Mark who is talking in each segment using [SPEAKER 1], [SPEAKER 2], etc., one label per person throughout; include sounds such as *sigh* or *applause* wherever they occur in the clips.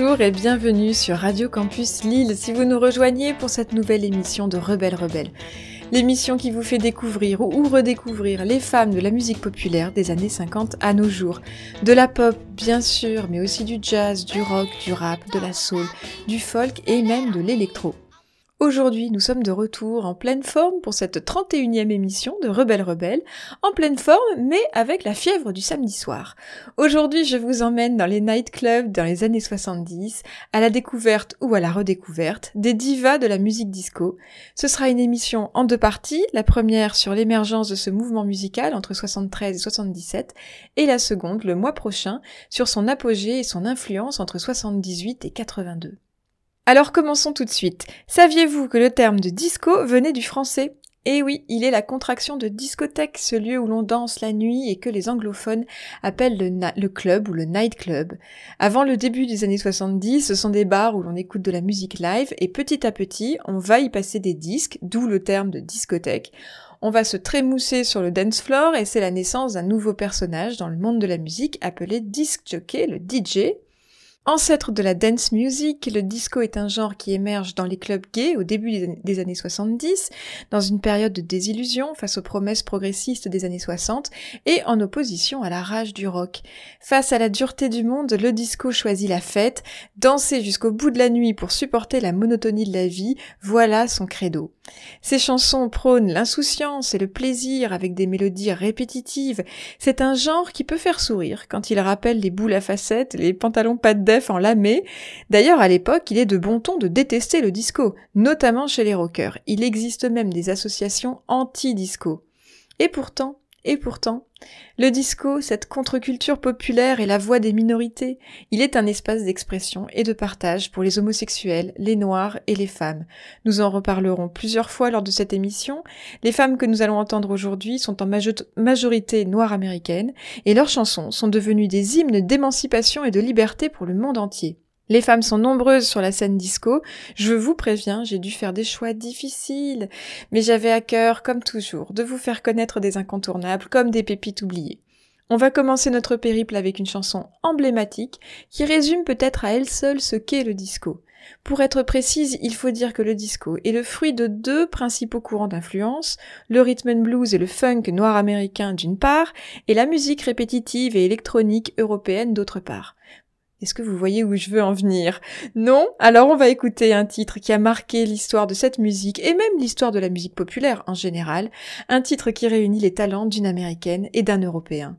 [SPEAKER 1] Bonjour et bienvenue sur Radio Campus Lille si vous nous rejoignez pour cette nouvelle émission de Rebelle Rebelle. L'émission qui vous fait découvrir ou redécouvrir les femmes de la musique populaire des années 50 à nos jours. De la pop bien sûr, mais aussi du jazz, du rock, du rap, de la soul, du folk et même de l'électro. Aujourd'hui, nous sommes de retour en pleine forme pour cette 31e émission de Rebelle Rebelle, en pleine forme mais avec la fièvre du samedi soir. Aujourd'hui, je vous emmène dans les nightclubs dans les années 70, à la découverte ou à la redécouverte des divas de la musique disco. Ce sera une émission en deux parties, la première sur l'émergence de ce mouvement musical entre 73 et 77, et la seconde le mois prochain sur son apogée et son influence entre 78 et 82. Alors commençons tout de suite. Saviez-vous que le terme de disco venait du français? Eh oui, il est la contraction de discothèque, ce lieu où l'on danse la nuit et que les anglophones appellent le, club ou le nightclub. Avant le début des années 70, ce sont des bars où l'on écoute de la musique live et petit à petit, on va y passer des disques, d'où le terme de discothèque. On va se trémousser sur le dance floor et c'est la naissance d'un nouveau personnage dans le monde de la musique appelé disc jockey, le DJ, Ancêtre de la dance music, le disco est un genre qui émerge dans les clubs gays au début des années- des années 70, dans une période de désillusion face aux promesses progressistes des années 60 et en opposition à la rage du rock. Face à la dureté du monde, le disco choisit la fête, danser jusqu'au bout de la nuit pour supporter la monotonie de la vie, voilà son credo. Ses chansons prônent l'insouciance et le plaisir avec des mélodies répétitives, c'est un genre qui peut faire sourire quand il rappelle les boules à facettes, les pantalons pas de en lamé. D'ailleurs, à l'époque, il est de bon ton de détester le disco, notamment chez les rockers. Il existe même des associations anti-disco. Et pourtant, et pourtant, le disco, cette contre-culture populaire est la voix des minorités. Il est un espace d'expression et de partage pour les homosexuels, les noirs et les femmes. Nous en reparlerons plusieurs fois lors de cette émission. Les femmes que nous allons entendre aujourd'hui sont en majo- majorité noires américaines et leurs chansons sont devenues des hymnes d'émancipation et de liberté pour le monde entier. Les femmes sont nombreuses sur la scène disco. Je vous préviens, j'ai dû faire des choix difficiles, mais j'avais à cœur, comme toujours, de vous faire connaître des incontournables comme des pépites oubliées. On va commencer notre périple avec une chanson emblématique qui résume peut-être à elle seule ce qu'est le disco. Pour être précise, il faut dire que le disco est le fruit de deux principaux courants d'influence, le rhythm and blues et le funk noir américain d'une part, et la musique répétitive et électronique européenne d'autre part. Est-ce que vous voyez où je veux en venir? Non? Alors on va écouter un titre qui a marqué l'histoire de cette musique et même l'histoire de la musique populaire en général, un titre qui réunit les talents d'une américaine et d'un européen.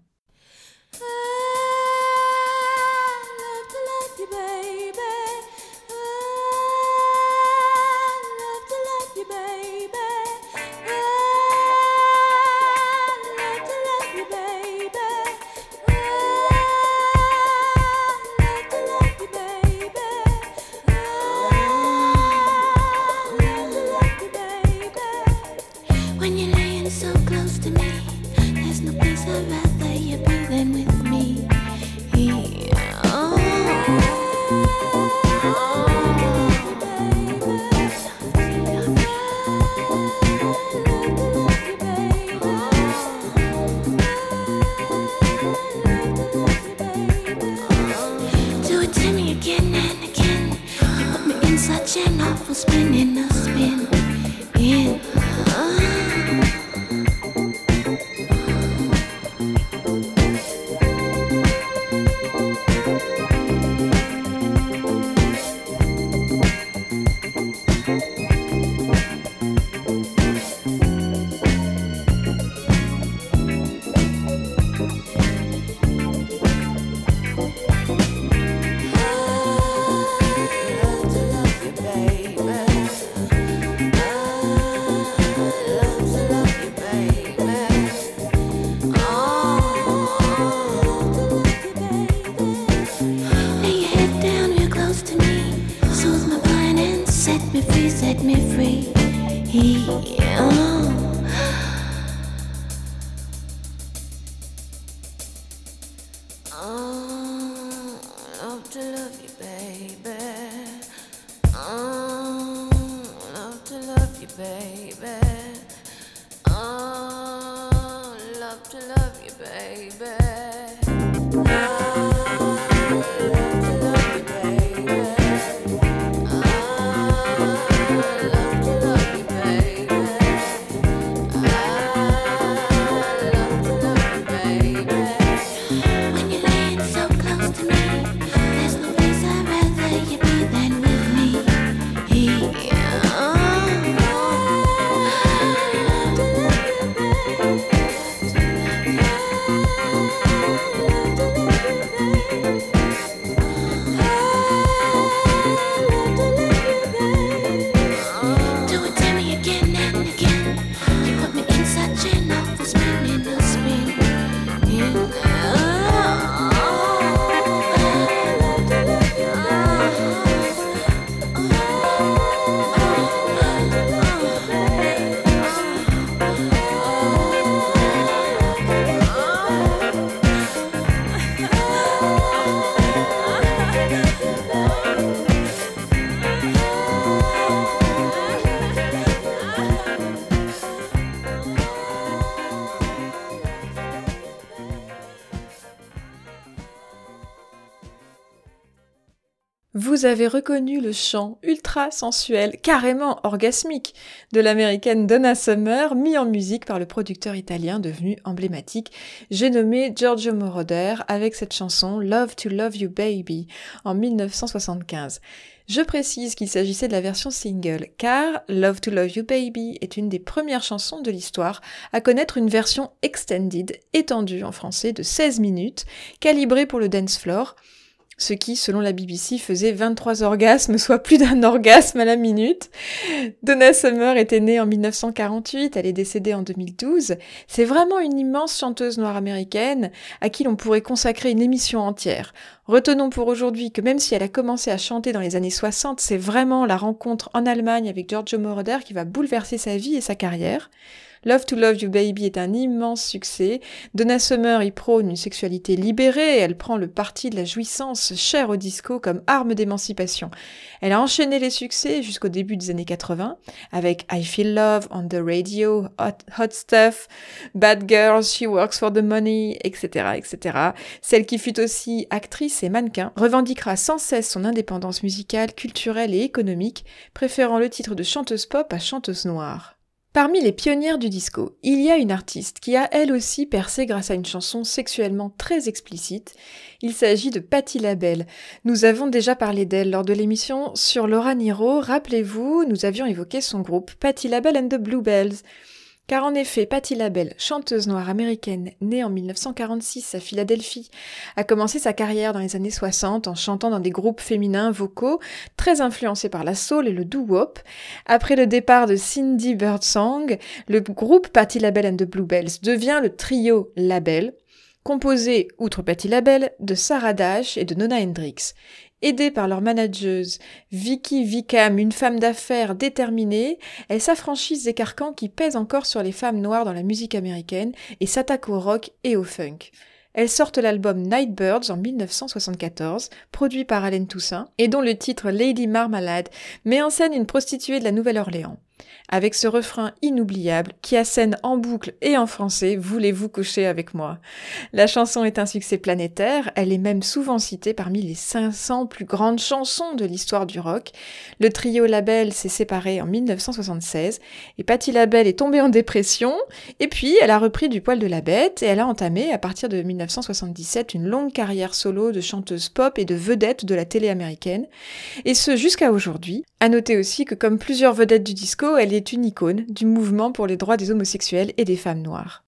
[SPEAKER 1] Vous avez reconnu le chant ultra sensuel, carrément orgasmique, de l'américaine Donna Summer, mis en musique par le producteur italien devenu emblématique, j'ai nommé Giorgio Moroder, avec cette chanson Love to Love You Baby, en 1975. Je précise qu'il s'agissait de la version single, car Love to Love You Baby est une des premières chansons de l'histoire à connaître une version extended, étendue en français, de 16 minutes, calibrée pour le dance floor, ce qui, selon la BBC, faisait 23 orgasmes, *laughs* soit plus d'un orgasme à la minute. Donna Summer était née en 1948, elle est décédée en 2012. C'est vraiment une immense chanteuse noire américaine à qui l'on pourrait consacrer une émission entière. Retenons pour aujourd'hui que même si elle a commencé à chanter dans les années 60, c'est vraiment la rencontre en Allemagne avec Giorgio Moroder qui va bouleverser sa vie et sa carrière. Love to Love You Baby est un immense succès. Donna Summer y prône une sexualité libérée, elle prend le parti de la jouissance chère au disco comme arme d'émancipation. Elle a enchaîné les succès jusqu'au début des années 80 avec I Feel Love on the Radio, Hot, Hot Stuff, Bad Girls, She Works for the Money, etc., etc. Celle qui fut aussi actrice et mannequin revendiquera sans cesse son indépendance musicale, culturelle et économique, préférant le titre de chanteuse pop à chanteuse noire. Parmi les pionnières du disco, il y a une artiste qui a elle aussi percé grâce à une chanson sexuellement très explicite. Il s'agit de Patti LaBelle. Nous avons déjà parlé d'elle lors de l'émission sur Laura Niro. Rappelez-vous, nous avions évoqué son groupe Patti LaBelle and the Bluebells. Car en effet, Patti LaBelle, chanteuse noire américaine, née en 1946 à Philadelphie, a commencé sa carrière dans les années 60 en chantant dans des groupes féminins vocaux très influencés par la soul et le doo-wop. Après le départ de Cindy Birdsong, le groupe Patti LaBelle and the Bluebells devient le trio LaBelle, composé, outre Patti LaBelle, de Sarah Dash et de Nona Hendrix. Aidée par leur manageuse, Vicky Vicam, une femme d'affaires déterminée, elles s'affranchissent des carcans qui pèsent encore sur les femmes noires dans la musique américaine et s'attaquent au rock et au funk. Elles sortent l'album Nightbirds en 1974, produit par Allen Toussaint, et dont le titre Lady Marmalade met en scène une prostituée de la Nouvelle-Orléans. Avec ce refrain inoubliable qui assène en boucle et en français Voulez-vous coucher avec moi? La chanson est un succès planétaire, elle est même souvent citée parmi les 500 plus grandes chansons de l'histoire du rock. Le trio Label s'est séparé en 1976 et Patti Labelle est tombée en dépression et puis elle a repris du poil de la bête et elle a entamé à partir de 1977 une longue carrière solo de chanteuse pop et de vedette de la télé américaine et ce jusqu'à aujourd'hui. À noter aussi que comme plusieurs vedettes du disco, elle est une icône du mouvement pour les droits des homosexuels et des femmes noires.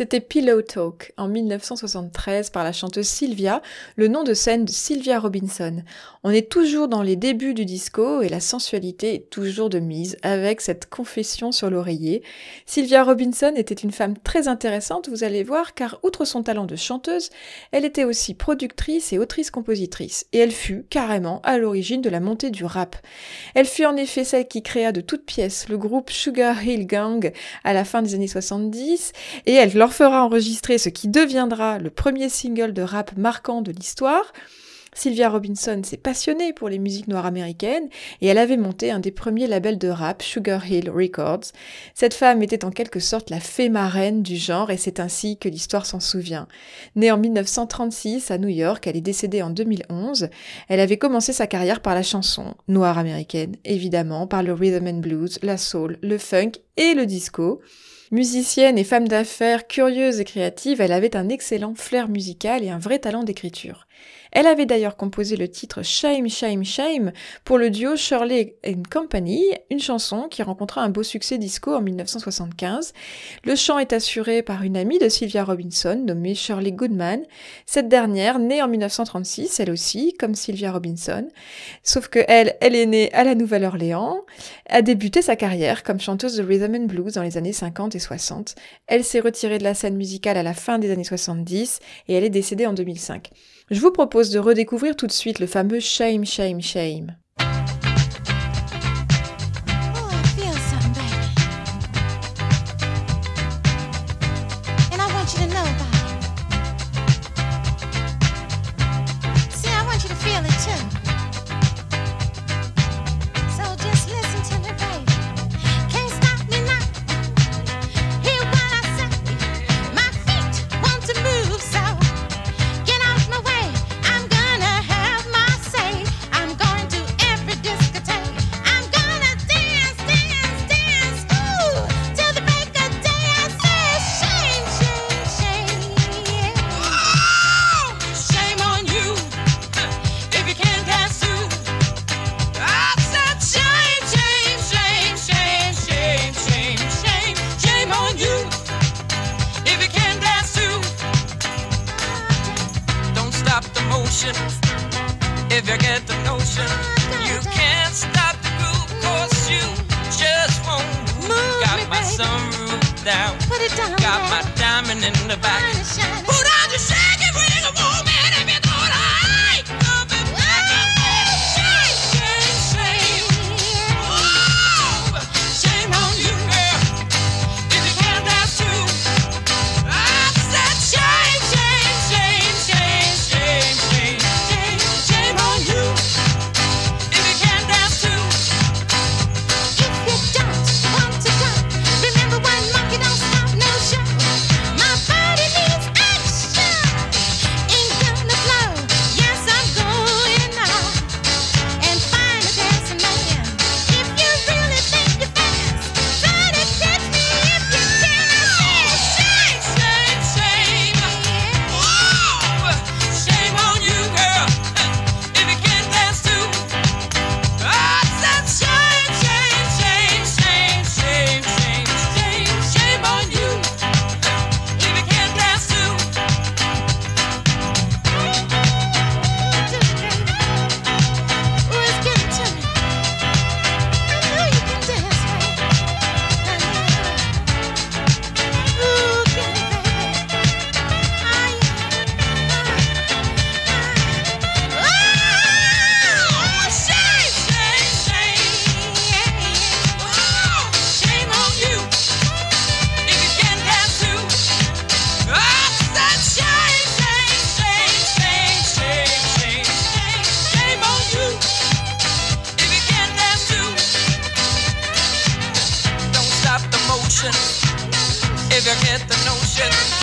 [SPEAKER 1] C'était Pillow Talk en 1973 par la chanteuse Sylvia, le nom de scène de Sylvia Robinson. On est toujours dans les débuts du disco et la sensualité est toujours de mise avec cette confession sur l'oreiller. Sylvia Robinson était une femme très intéressante, vous allez voir, car outre son talent de chanteuse, elle était aussi productrice et autrice-compositrice, et elle fut carrément à l'origine de la montée du rap. Elle fut en effet celle qui créa de toutes pièces le groupe Sugar Hill Gang à la fin des années 70, et elle leur fera enregistrer ce qui deviendra le premier single de rap marquant de l'histoire. Sylvia Robinson s'est passionnée pour les musiques noires américaines et elle avait monté un des premiers labels de rap, Sugar Hill Records. Cette femme était en quelque sorte la fée marraine du genre et c'est ainsi que l'histoire s'en souvient. Née en 1936 à New York, elle est décédée en 2011. Elle avait commencé sa carrière par la chanson noire américaine, évidemment, par le rhythm and blues, la soul, le funk et le disco. Musicienne et femme d'affaires curieuse et créative, elle avait un excellent flair musical et un vrai talent d'écriture. Elle avait d'ailleurs composé le titre Shame, Shame, Shame pour le duo Shirley and Company, une chanson qui rencontra un beau succès disco en 1975. Le chant est assuré par une amie de Sylvia Robinson nommée Shirley Goodman. Cette dernière, née en 1936, elle aussi, comme Sylvia Robinson, sauf que elle, elle est née à la Nouvelle-Orléans, a débuté sa carrière comme chanteuse de rhythm and blues dans les années 50 et 60. Elle s'est retirée de la scène musicale à la fin des années 70 et elle est décédée en 2005. Je vous propose de redécouvrir tout de suite le fameux Shame, Shame, Shame.
[SPEAKER 2] If you
[SPEAKER 3] get the notion. You can't stop the groove cause you just won't move. Got my sunroof down,
[SPEAKER 2] Put it down,
[SPEAKER 3] got my diamond in the back. Christian.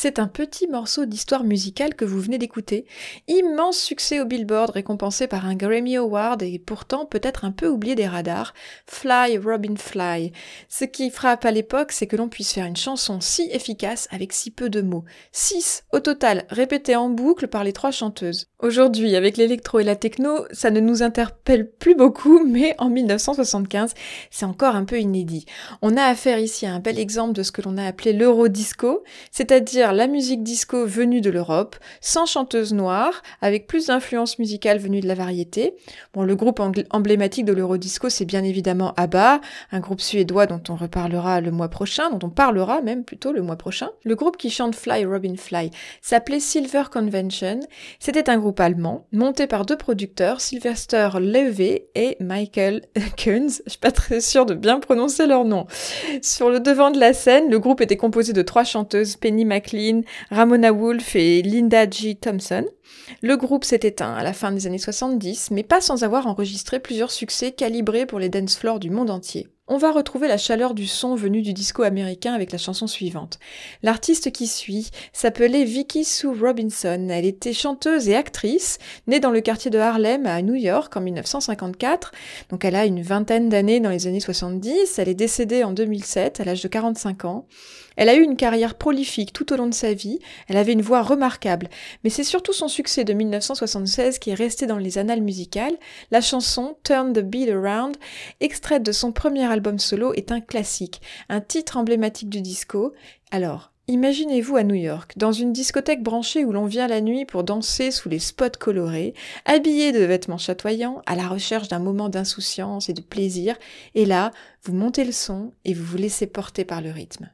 [SPEAKER 1] C'est un petit morceau d'histoire musicale que vous venez d'écouter. Immense succès au Billboard, récompensé par un Grammy Award et pourtant peut-être un peu oublié des radars. Fly, Robin Fly. Ce qui frappe à l'époque, c'est que l'on puisse faire une chanson si efficace avec si peu de mots. Six au total, répétés en boucle par les trois chanteuses. Aujourd'hui, avec l'électro et la techno, ça ne nous interpelle plus beaucoup, mais en 1975, c'est encore un peu inédit. On a affaire ici à un bel exemple de ce que l'on a appelé l'eurodisco, c'est-à-dire la musique disco venue de l'Europe, sans chanteuse noire, avec plus d'influence musicale venue de la variété. Bon, le groupe emblématique de l'eurodisco, c'est bien évidemment ABBA, un groupe suédois dont on reparlera le mois prochain, dont on parlera même plutôt le mois prochain. Le groupe qui chante Fly Robin Fly s'appelait Silver Convention. C'était un groupe allemand, monté par deux producteurs, Sylvester Levey et Michael *laughs* Kunz. Je suis pas très sûre de bien prononcer leur nom. Sur le devant de la scène, le groupe était composé de trois chanteuses, Penny McLean, Ramona Wolf et Linda G. Thompson. Le groupe s'est éteint à la fin des années 70, mais pas sans avoir enregistré plusieurs succès calibrés pour les dance floors du monde entier. On va retrouver la chaleur du son venu du disco américain avec la chanson suivante. L'artiste qui suit s'appelait Vicky Sue Robinson. Elle était chanteuse et actrice, née dans le quartier de Harlem à New York en 1954. Donc elle a une vingtaine d'années dans les années 70. Elle est décédée en 2007 à l'âge de 45 ans. Elle a eu une carrière prolifique tout au long de sa vie, elle avait une voix remarquable, mais c'est surtout son succès de 1976 qui est resté dans les annales musicales. La chanson Turn the Beat Around, extraite de son premier album solo, est un classique, un titre emblématique du disco. Alors, Imaginez-vous à New York, dans une discothèque branchée où l'on vient la nuit pour danser sous les spots colorés, habillé de vêtements chatoyants, à la recherche d'un moment d'insouciance et de plaisir, et là, vous montez le son et vous vous laissez porter par le rythme.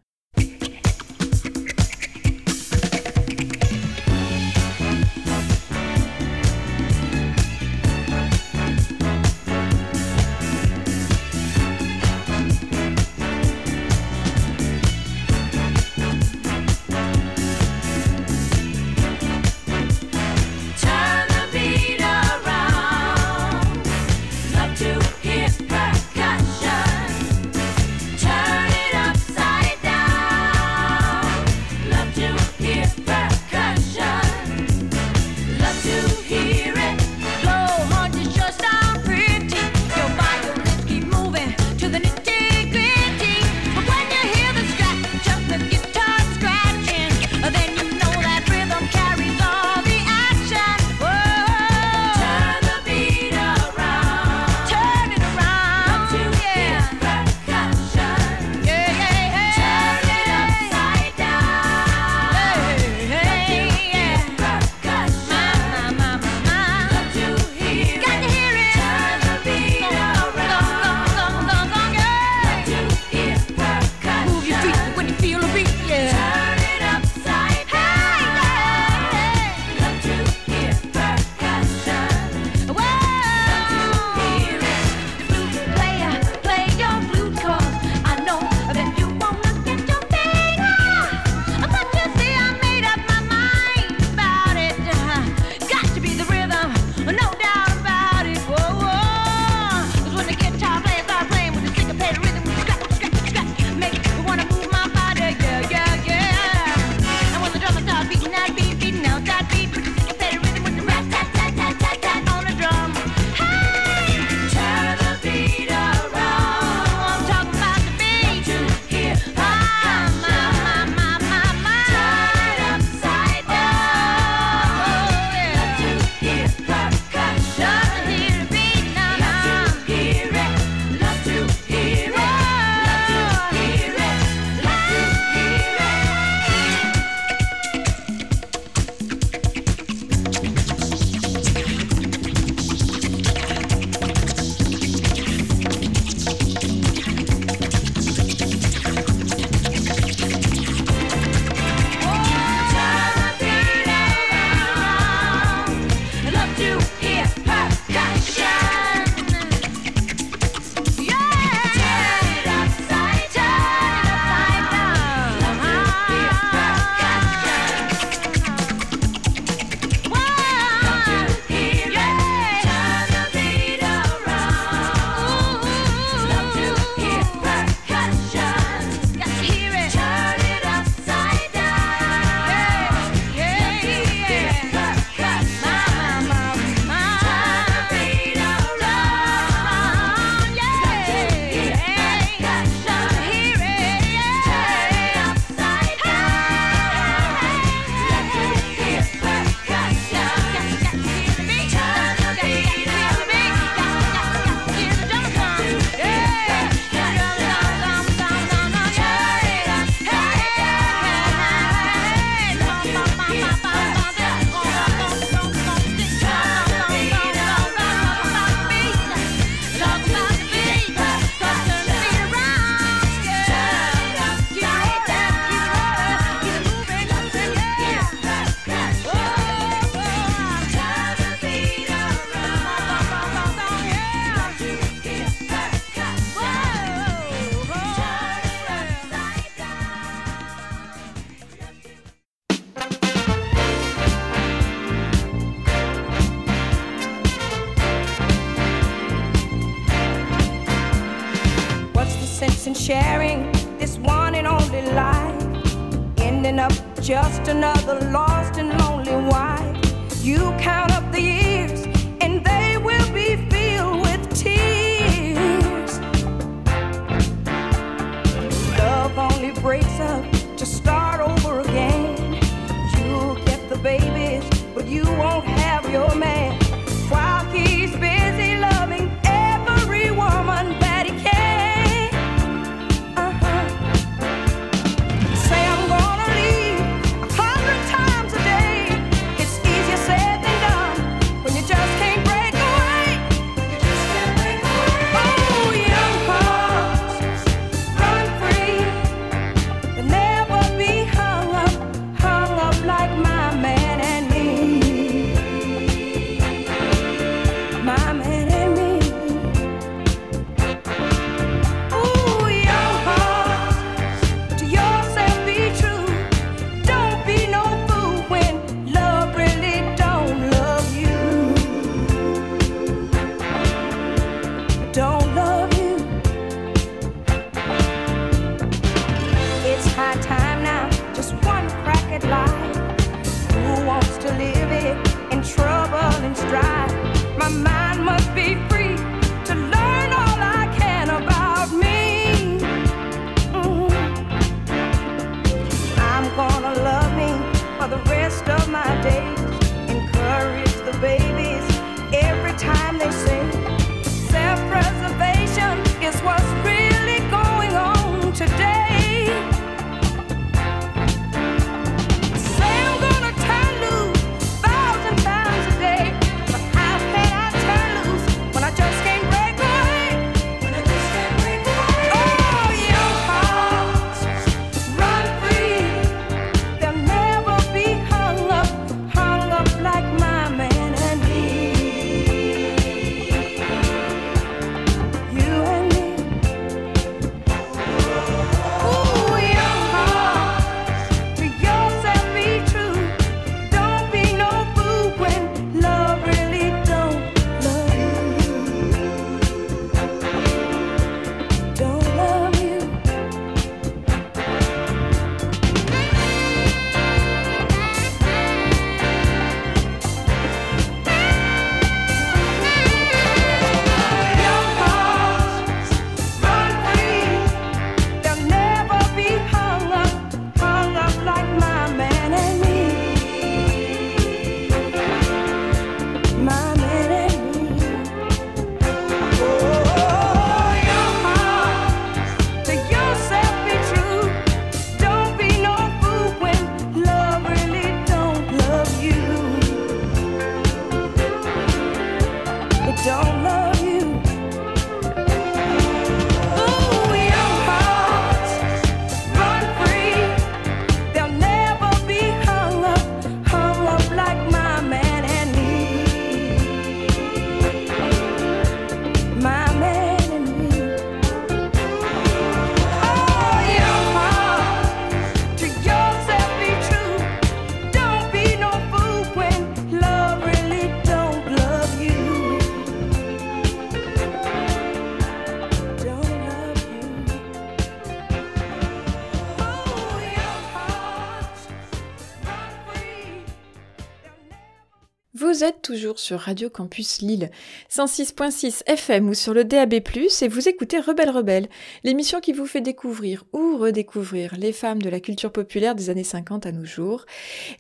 [SPEAKER 1] Sur Radio Campus Lille, 106.6 FM ou sur le DAB+, et vous écoutez Rebelle Rebelle, l'émission qui vous fait découvrir ou redécouvrir les femmes de la culture populaire des années 50 à nos jours.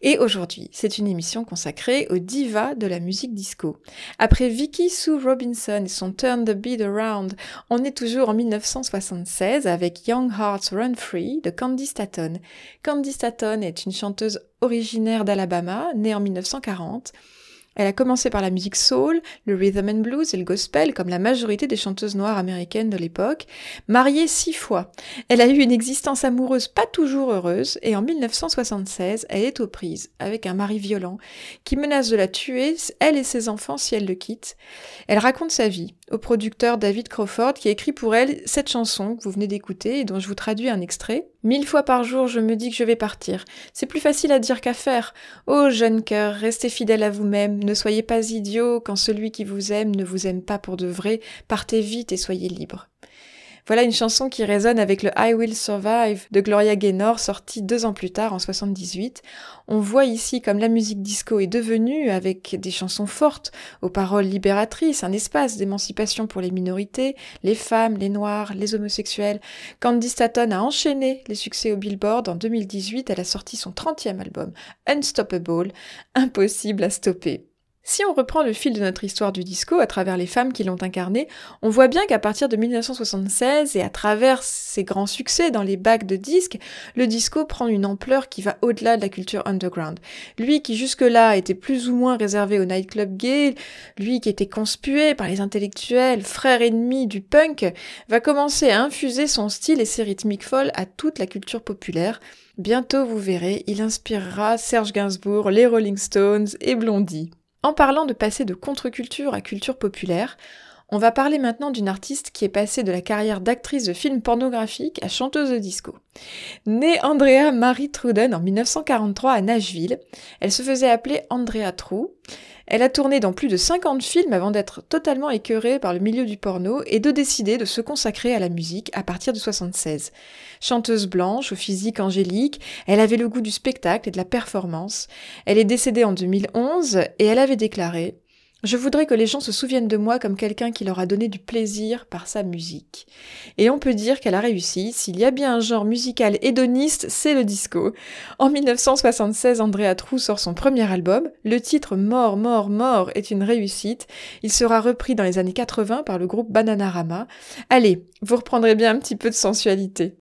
[SPEAKER 1] Et aujourd'hui, c'est une émission consacrée aux divas de la musique disco. Après Vicky Sue Robinson et son Turn the Beat Around, on est toujours en 1976 avec Young Hearts Run Free de Candy Staton. Candy Staton est une chanteuse originaire d'Alabama, née en 1940. Elle a commencé par la musique soul, le rhythm and blues et le gospel, comme la majorité des chanteuses noires américaines de l'époque. Mariée six fois, elle a eu une existence amoureuse pas toujours heureuse, et en 1976, elle est aux prises avec un mari violent qui menace de la tuer, elle et ses enfants, si elle le quitte. Elle raconte sa vie au producteur David Crawford qui écrit pour elle cette chanson que vous venez d'écouter et dont je vous traduis un extrait. Mille fois par jour, je me dis que je vais partir. C'est plus facile à dire qu'à faire. Ô jeune cœur, restez fidèle à vous-même, ne soyez pas idiot quand celui qui vous aime ne vous aime pas pour de vrai, partez vite et soyez libre. Voilà une chanson qui résonne avec le I Will Survive de Gloria Gaynor, sorti deux ans plus tard, en 78. On voit ici comme la musique disco est devenue, avec des chansons fortes, aux paroles libératrices, un espace d'émancipation pour les minorités, les femmes, les noirs, les homosexuels. Candy Staton a enchaîné les succès au Billboard. En 2018, elle a sorti son 30e album, Unstoppable, impossible à stopper. Si on reprend le fil de notre histoire du disco à travers les femmes qui l'ont incarné, on voit bien qu'à partir de 1976 et à travers ses grands succès dans les bacs de disques, le disco prend une ampleur qui va au-delà de la culture underground. Lui qui jusque-là était plus ou moins réservé au nightclub gay, lui qui était conspué par les intellectuels, frère ennemi du punk, va commencer à infuser son style et ses rythmiques folles à toute la culture populaire. Bientôt, vous verrez, il inspirera Serge Gainsbourg, les Rolling Stones et Blondie. En parlant de passer de contre-culture à culture populaire, on va parler maintenant d'une artiste qui est passée de la carrière d'actrice de films pornographiques à chanteuse de disco. Née Andrea Marie Truden en 1943 à Nashville, elle se faisait appeler Andrea True. Elle a tourné dans plus de 50 films avant d'être totalement écœurée par le milieu du porno et de décider de se consacrer à la musique à partir de 76. Chanteuse blanche, au physique angélique, elle avait le goût du spectacle et de la performance. Elle est décédée en 2011 et elle avait déclaré je voudrais que les gens se souviennent de moi comme quelqu'un qui leur a donné du plaisir par sa musique. Et on peut dire qu'elle a réussi. S'il y a bien un genre musical hédoniste, c'est le disco. En 1976, Andrea Trou sort son premier album. Le titre Mort, mort, mort est une réussite. Il sera repris dans les années 80 par le groupe Bananarama. Allez, vous reprendrez bien un petit peu de sensualité.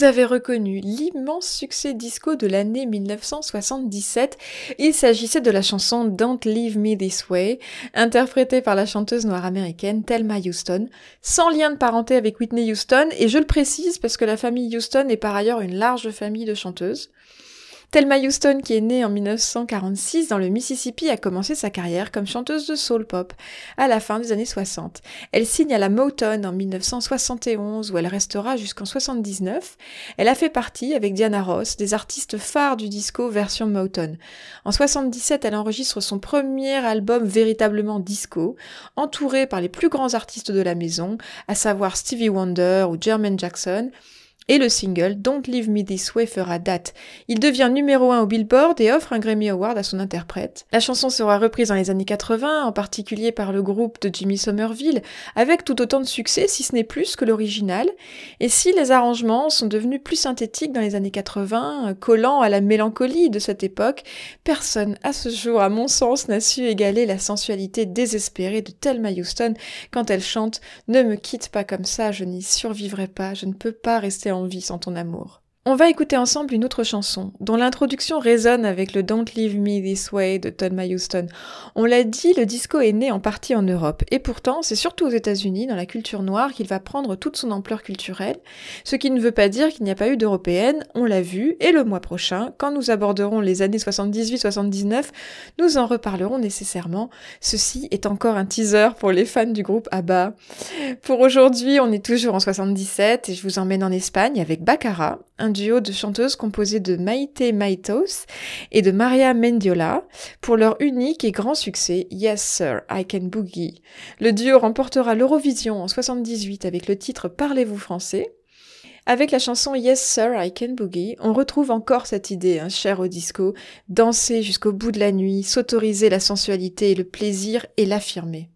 [SPEAKER 1] Vous avez reconnu l'immense succès disco de l'année 1977. Il s'agissait de la chanson Don't Leave Me This Way, interprétée par la chanteuse noire américaine Thelma Houston, sans lien de parenté avec Whitney Houston, et je le précise parce que la famille Houston est par ailleurs une large famille de chanteuses. Thelma Houston, qui est née en 1946 dans le Mississippi, a commencé sa carrière comme chanteuse de soul pop à la fin des années 60. Elle signe à la Motown en 1971 où elle restera jusqu'en 79. Elle a fait partie, avec Diana Ross, des artistes phares du disco version Motown. En 77, elle enregistre son premier album véritablement disco, entourée par les plus grands artistes de la maison, à savoir Stevie Wonder ou Jermaine Jackson, et le single Don't Leave Me This Way fera date. Il devient numéro 1 au Billboard et offre un Grammy Award à son interprète. La chanson sera reprise dans les années 80, en particulier par le groupe de Jimmy Somerville, avec tout autant de succès, si ce n'est plus que l'original. Et si les arrangements sont devenus plus synthétiques dans les années 80, collant à la mélancolie de cette époque, personne à ce jour, à mon sens, n'a su égaler la sensualité désespérée de Thelma Houston quand elle chante Ne me quitte pas comme ça, je n'y survivrai pas, je ne peux pas rester en vie sans ton amour. On va écouter ensemble une autre chanson, dont l'introduction résonne avec le Don't Leave Me This Way de Thelma Houston. On l'a dit, le disco est né en partie en Europe, et pourtant c'est surtout aux États-Unis, dans la culture noire, qu'il va prendre toute son ampleur culturelle, ce qui ne veut pas dire qu'il n'y a pas eu d'européenne, on l'a vu, et le mois prochain, quand nous aborderons les années 78-79, nous en reparlerons nécessairement. Ceci est encore un teaser pour les fans du groupe ABBA. Pour aujourd'hui, on est toujours en 77, et je vous emmène en Espagne avec Baccara, un duo de chanteuses composé de Maite Maitos et de Maria Mendiola pour leur unique et grand succès Yes Sir, I Can Boogie. Le duo remportera l'Eurovision en 78 avec le titre Parlez-vous français. Avec la chanson Yes Sir, I Can Boogie, on retrouve encore cette idée, hein, chère au disco, danser jusqu'au bout de la nuit, s'autoriser la sensualité et le plaisir et l'affirmer.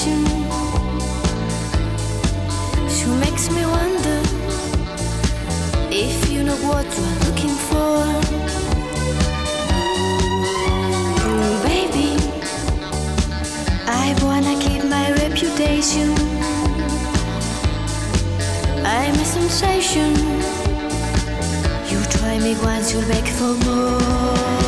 [SPEAKER 2] Hesitation. She makes me wonder if you know what you're looking for. Mm, baby, I wanna keep my reputation. I'm a sensation. You try me once, you'll beg for more.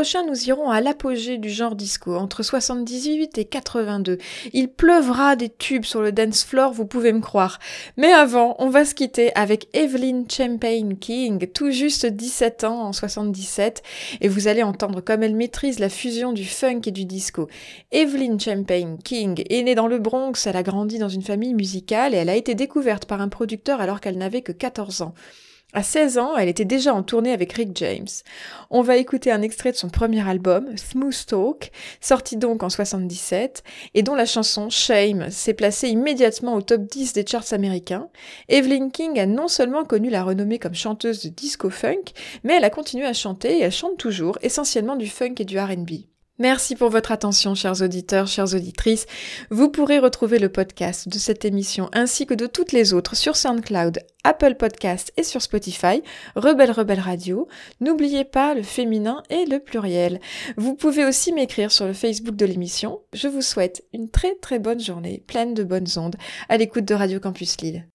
[SPEAKER 1] Prochain, nous irons à l'apogée du genre disco, entre 78 et 82. Il pleuvra des tubes sur le dance floor, vous pouvez me croire. Mais avant, on va se quitter avec Evelyn Champagne King, tout juste 17 ans en 77, et vous allez entendre comme elle maîtrise la fusion du funk et du disco. Evelyn Champagne King est née dans le Bronx, elle a grandi dans une famille musicale et elle a été découverte par un producteur alors qu'elle n'avait que 14 ans. À 16 ans, elle était déjà en tournée avec Rick James. On va écouter un extrait de son premier album, Smooth Talk, sorti donc en 77, et dont la chanson Shame s'est placée immédiatement au top 10 des charts américains. Evelyn King a non seulement connu la renommée comme chanteuse de disco funk, mais elle a continué à chanter et elle chante toujours, essentiellement du funk et du RB. Merci pour votre attention, chers auditeurs, chères auditrices. Vous pourrez retrouver le podcast de cette émission ainsi que de toutes les autres sur SoundCloud, Apple Podcast et sur Spotify, Rebelle Rebelle Radio. N'oubliez pas le féminin et le pluriel. Vous pouvez aussi m'écrire sur le Facebook de l'émission. Je vous souhaite une très très bonne journée, pleine de bonnes ondes, à l'écoute de Radio Campus Lille.